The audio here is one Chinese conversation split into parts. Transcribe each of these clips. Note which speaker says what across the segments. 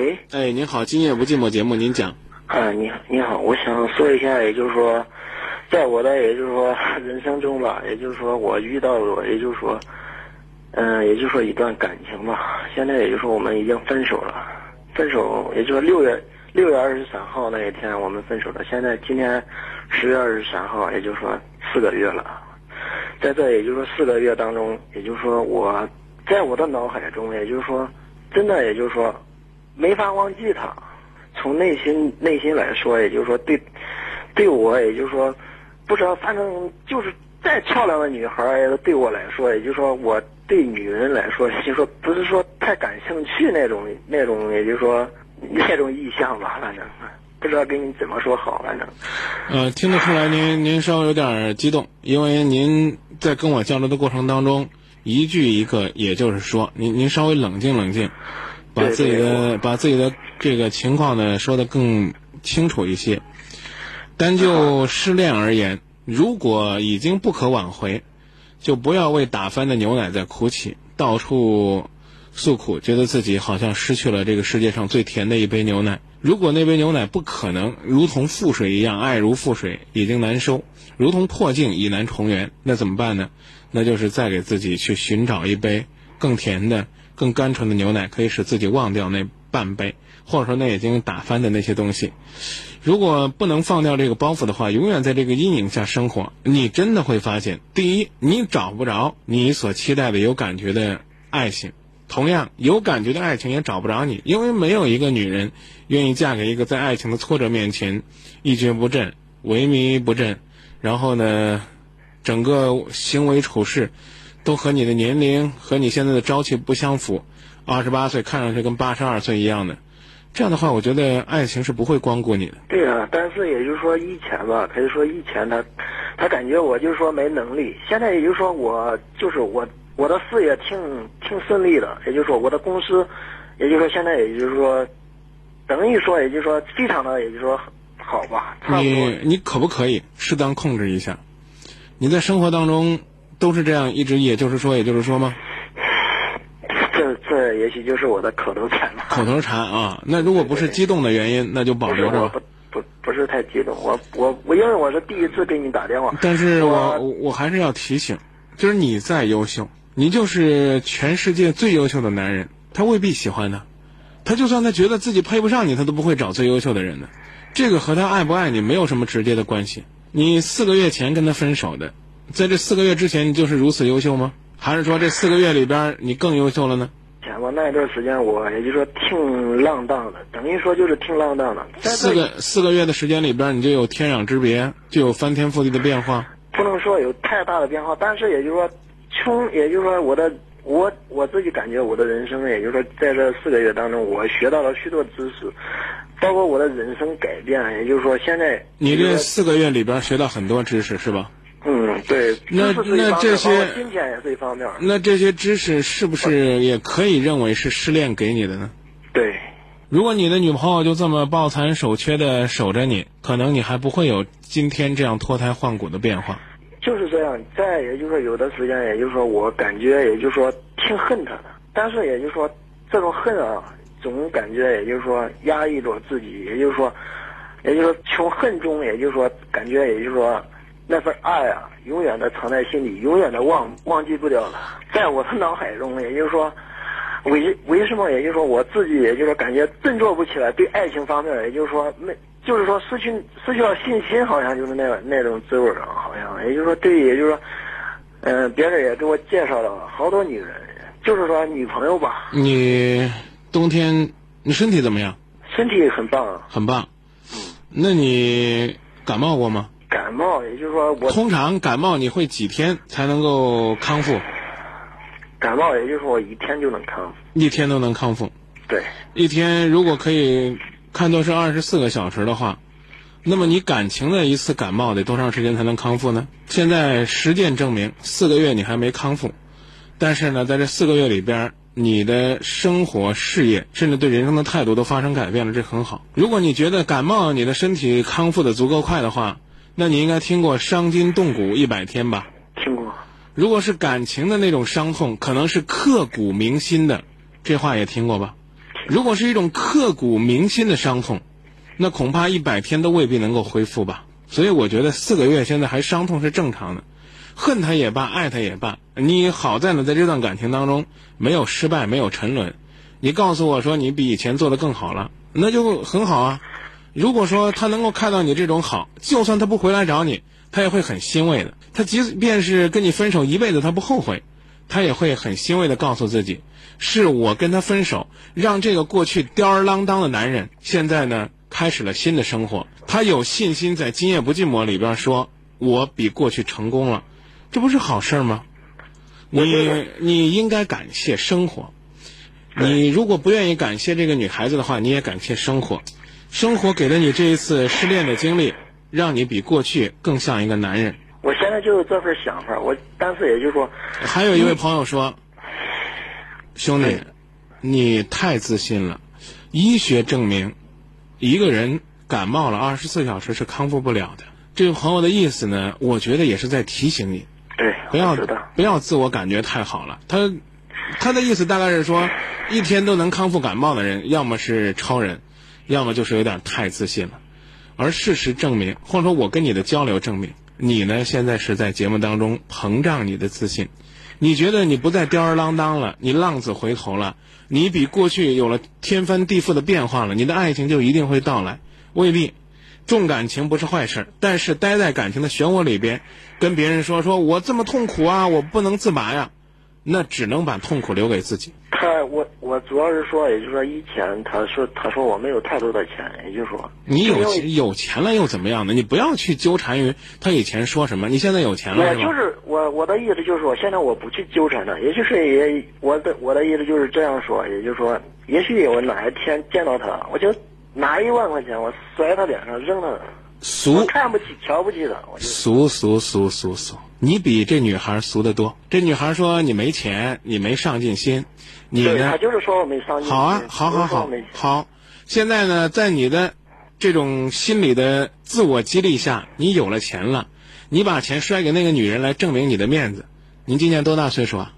Speaker 1: 喂，
Speaker 2: 哎，您好，今夜不寂寞节目，您讲。
Speaker 1: 啊，你你好，我想说一下，也就是说，在我的也就是说人生中吧，也就是说我遇到过，也就是说，嗯、也就是说一段感情吧，现在也就是说我们已经分手了，分手也就是六月六月二十三号那一天我们分手了，现在今天十月二十三号，也就是说四个月了，在这也就是说四个月当中，也就是说我在我的脑海中，也就是说真的也就是说没法忘记他。从内心内心来说，也就是说对，对我也就是说，不知道，反正就是再漂亮的女孩，对我来说，也就是说我对女人来说，就说不是说太感兴趣那种那种，也就是说那种意向吧，反正不知道跟你怎么说好，反正。
Speaker 2: 呃，听得出来您您稍微有点激动，因为您在跟我交流的过程当中，一句一个，也就是说，您您稍微冷静冷静，把自己的把自己的这个情况呢说的更清楚一些。单就失恋而言，如果已经不可挽回，就不要为打翻的牛奶在哭泣，到处诉苦，觉得自己好像失去了这个世界上最甜的一杯牛奶。如果那杯牛奶不可能如同覆水一样爱如覆水，已经难收，如同破镜已难重圆，那怎么办呢？那就是再给自己去寻找一杯更甜的、更甘醇的牛奶，可以使自己忘掉那半杯，或者说那已经打翻的那些东西。如果不能放掉这个包袱的话，永远在这个阴影下生活，你真的会发现，第一，你找不着你所期待的有感觉的爱情；同样，有感觉的爱情也找不着你，因为没有一个女人愿意嫁给一个在爱情的挫折面前一蹶不振、萎靡不振，然后呢，整个行为处事都和你的年龄和你现在的朝气不相符，二十八岁看上去跟八十二岁一样的。这样的话，我觉得爱情是不会光顾你的。
Speaker 1: 对啊，但是也就是说以前吧，可以说以前他，他感觉我就是说没能力。现在也就是说我就是我我的事业挺挺顺利的，也就是说我的公司，也就是说现在也就是说，等于说也就是说非常的也就是说好吧，差不多。
Speaker 2: 你你可不可以适当控制一下？你在生活当中都是这样一直也就是说也就是说吗？
Speaker 1: 这这也许就是我的口头禅吧。
Speaker 2: 口头禅啊，那如果不是激动的原因，那就保留着
Speaker 1: 不不不是太激动，我我我因为我是第一次给你打电话，
Speaker 2: 但是我
Speaker 1: 我
Speaker 2: 我我还是要提醒，就是你再优秀，你就是全世界最优秀的男人，他未必喜欢呢，他就算他觉得自己配不上你，他都不会找最优秀的人的。这个和他爱不爱你没有什么直接的关系。你四个月前跟他分手的，在这四个月之前你就是如此优秀吗？还是说这四个月里边你更优秀了呢？
Speaker 1: 前吧那一段时间我也就是说挺浪荡的，等于说就是挺浪荡的。在
Speaker 2: 四个四个月的时间里边，你就有天壤之别，就有翻天覆地的变化。
Speaker 1: 不能说有太大的变化，但是也就是说，从也就是说我的我我自己感觉我的人生，也就是说在这四个月当中，我学到了许多知识，包括我的人生改变，也就是说现在
Speaker 2: 你这四个月里边学到很多知识是吧？
Speaker 1: 嗯对，
Speaker 2: 那那这些
Speaker 1: 金钱也是一方面，
Speaker 2: 那这些知识是不是也可以认为是失恋给你的呢？
Speaker 1: 对。
Speaker 2: 如果你的女朋友就这么抱残守缺的守着你，可能你还不会有今天这样脱胎换骨的变化。
Speaker 1: 就是这样，再也就是说，有的时间，也就是说我感觉，也就是说挺恨他的，但是也就是说，这种恨啊，总感觉也就是说压抑着自己，也就是说，也就是说从恨中，也就是说感觉，也就是说那份爱啊，永远的藏在心里，永远的忘忘记不掉了，在我的脑海中，也就是说。为为什么？也就是说，我自己也就是说，感觉振作不起来，对爱情方面，也就是说，没，就是说失去失去了信心，好像就是那那种滋味儿啊，好像也就是说，对，也就是说，嗯、别人也给我介绍了好多女人，就是说女朋友吧，
Speaker 2: 你冬天你身体怎么样？
Speaker 1: 身体很棒，啊
Speaker 2: 很棒。嗯那你感冒过吗？
Speaker 1: 感冒，也就是说我
Speaker 2: 通常感冒你会几天才能够康复？
Speaker 1: 感冒，也就是说我一天就能康复，
Speaker 2: 一天都能康复。
Speaker 1: 对，
Speaker 2: 一天如果可以看作是二十四个小时的话，那么你感情的一次感冒得多长时间才能康复呢？现在实践证明，四个月你还没康复，但是呢，在这四个月里边，你的生活、事业，甚至对人生的态度都发生改变了，这很好。如果你觉得感冒你的身体康复的足够快的话，那你应该听过“伤筋动骨一百天”吧？
Speaker 1: 听过，
Speaker 2: 如果是感情的那种伤痛，可能是刻骨铭心的，这话也听过吧？如果是一种刻骨铭心的伤痛，那恐怕一百天都未必能够恢复吧。所以我觉得四个月现在还伤痛是正常的，恨他也罢，爱他也罢，你好在呢，在这段感情当中没有失败，没有沉沦。你告诉我说你比以前做的更好了，那就很好啊。如果说他能够看到你这种好，就算他不回来找你，他也会很欣慰的。他即便是跟你分手一辈子，他不后悔，他也会很欣慰的告诉自己，是我跟他分手，让这个过去吊儿郎当的男人，现在呢开始了新的生活。他有信心在《今夜不寂寞》里边说，我比过去成功了，这不是好事吗？你你应该感谢生活。你如果不愿意感谢这个女孩子的话，你也感谢生活。生活给了你这一次失恋的经历，让你比过去更像一个男人。
Speaker 1: 我现在就有这份想法，我但是也就是说，
Speaker 2: 还有一位朋友说：“兄弟，你太自信了。医学证明，一个人感冒了二十四小时是康复不了的。”这位朋友的意思呢，我觉得也是在提醒你，
Speaker 1: 对，
Speaker 2: 不要不要自我感觉太好了。他他的意思大概是说，一天都能康复感冒的人，要么是超人，要么就是有点太自信了。而事实证明，或者说我跟你的交流证明，你呢现在是在节目当中膨胀你的自信。你觉得你不再吊儿郎当了，你浪子回头了，你比过去有了天翻地覆的变化了，你的爱情就一定会到来？未必。重感情不是坏事，但是待在感情的漩涡里边，跟别人说说我这么痛苦啊，我不能自拔呀，那只能把痛苦留给自己。
Speaker 1: 他我我主要是说，也就是说以前他说他说我没有太多的钱，也就是说
Speaker 2: 你有钱有钱了又怎么样呢？你不要去纠缠于他以前说什么，你现在有钱了？
Speaker 1: 我就是我我的意思就是说，现在我不去纠缠他，也就是也我的我的意思就是这样说，也就是说，也许我哪一天见到他，我就拿一万块钱我摔他脸上扔他，我
Speaker 2: 俗
Speaker 1: 看不起瞧不起他，我
Speaker 2: 俗俗俗俗俗，你比这女孩俗得多。这女孩说你没钱，你没上进心，你呢？
Speaker 1: 就是说我没上进心，
Speaker 2: 好啊，好好好好。现在呢，在你的这种心理的自我激励下，你有了钱了，你把钱摔给那个女人来证明你的面子。您今年多大岁数啊？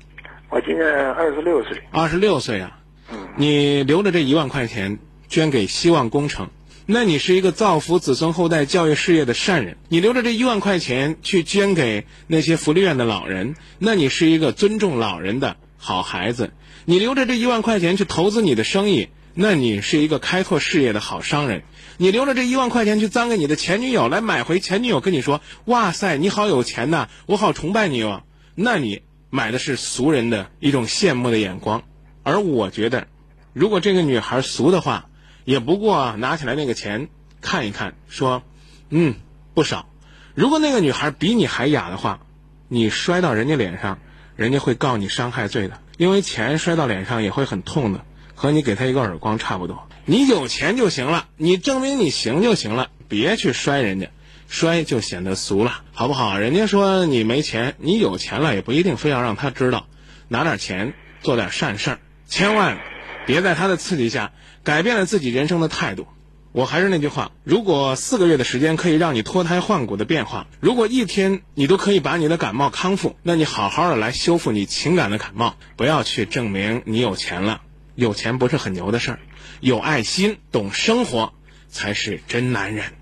Speaker 1: 我今年二十六岁，
Speaker 2: 二十六岁啊。
Speaker 1: 嗯，
Speaker 2: 你留着这一万块钱捐给希望工程，那你是一个造福子孙后代教育事业的善人；你留着这一万块钱去捐给那些福利院的老人，那你是一个尊重老人的好孩子；你留着这一万块钱去投资你的生意，那你是一个开拓事业的好商人；你留着这一万块钱去脏给你的前女友来买回前女友跟你说：“哇塞，你好有钱呐，我好崇拜你哦。”那你买的是俗人的一种羡慕的眼光。而我觉得，如果这个女孩俗的话，也不过拿起来那个钱看一看，说，嗯，不少。如果那个女孩比你还雅的话，你摔到人家脸上，人家会告你伤害罪的，因为钱摔到脸上也会很痛的，和你给她一个耳光差不多。你有钱就行了，你证明你行就行了，别去摔人家，摔就显得俗了，好不好？人家说你没钱，你有钱了也不一定非要让他知道，拿点钱做点善事儿。千万别在他的刺激下改变了自己人生的态度。我还是那句话，如果四个月的时间可以让你脱胎换骨的变化，如果一天你都可以把你的感冒康复，那你好好的来修复你情感的感冒，不要去证明你有钱了。有钱不是很牛的事儿，有爱心、懂生活才是真男人。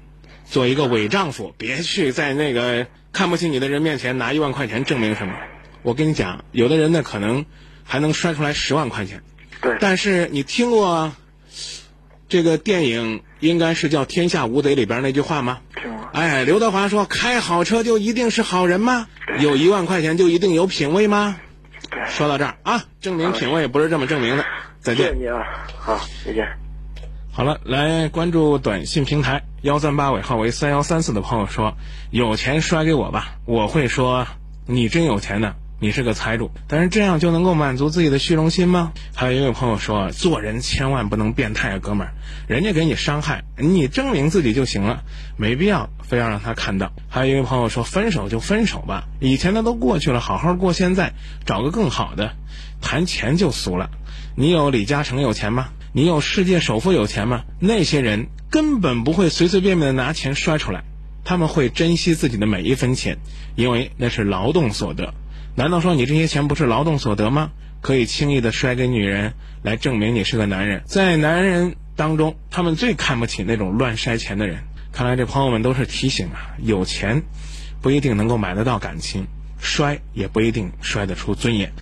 Speaker 2: 做一个伪丈夫，别去在那个看不起你的人面前拿一万块钱证明什么。我跟你讲，有的人呢可能还能摔出来十万块钱，
Speaker 1: 对，
Speaker 2: 但是你听过这个电影应该是叫《天下无贼》里边那句话吗？
Speaker 1: 听过
Speaker 2: 哎，刘德华说：“开好车就一定是好人吗？有一万块钱就一定有品位吗？”，说到这儿啊，证明品位不是这么证明的。再见。
Speaker 1: 谢谢你啊，好，再见。
Speaker 2: 好了，来关注短信平台幺三八尾号为三幺三四的朋友说：“有钱摔给我吧，我会说你真有钱呢，你是个财主。”但是这样就能够满足自己的虚荣心吗？还有一位朋友说：“做人千万不能变态啊，哥们儿，人家给你伤害，你证明自己就行了，没必要非要让他看到。”还有一位朋友说：“分手就分手吧，以前的都过去了，好好过现在，找个更好的。谈钱就俗了。你有李嘉诚有钱吗？”你有世界首富有钱吗？那些人根本不会随随便便的拿钱摔出来，他们会珍惜自己的每一分钱，因为那是劳动所得。难道说你这些钱不是劳动所得吗？可以轻易的摔给女人来证明你是个男人。在男人当中，他们最看不起那种乱摔钱的人。看来这朋友们都是提醒啊，有钱不一定能够买得到感情，摔也不一定摔得出尊严。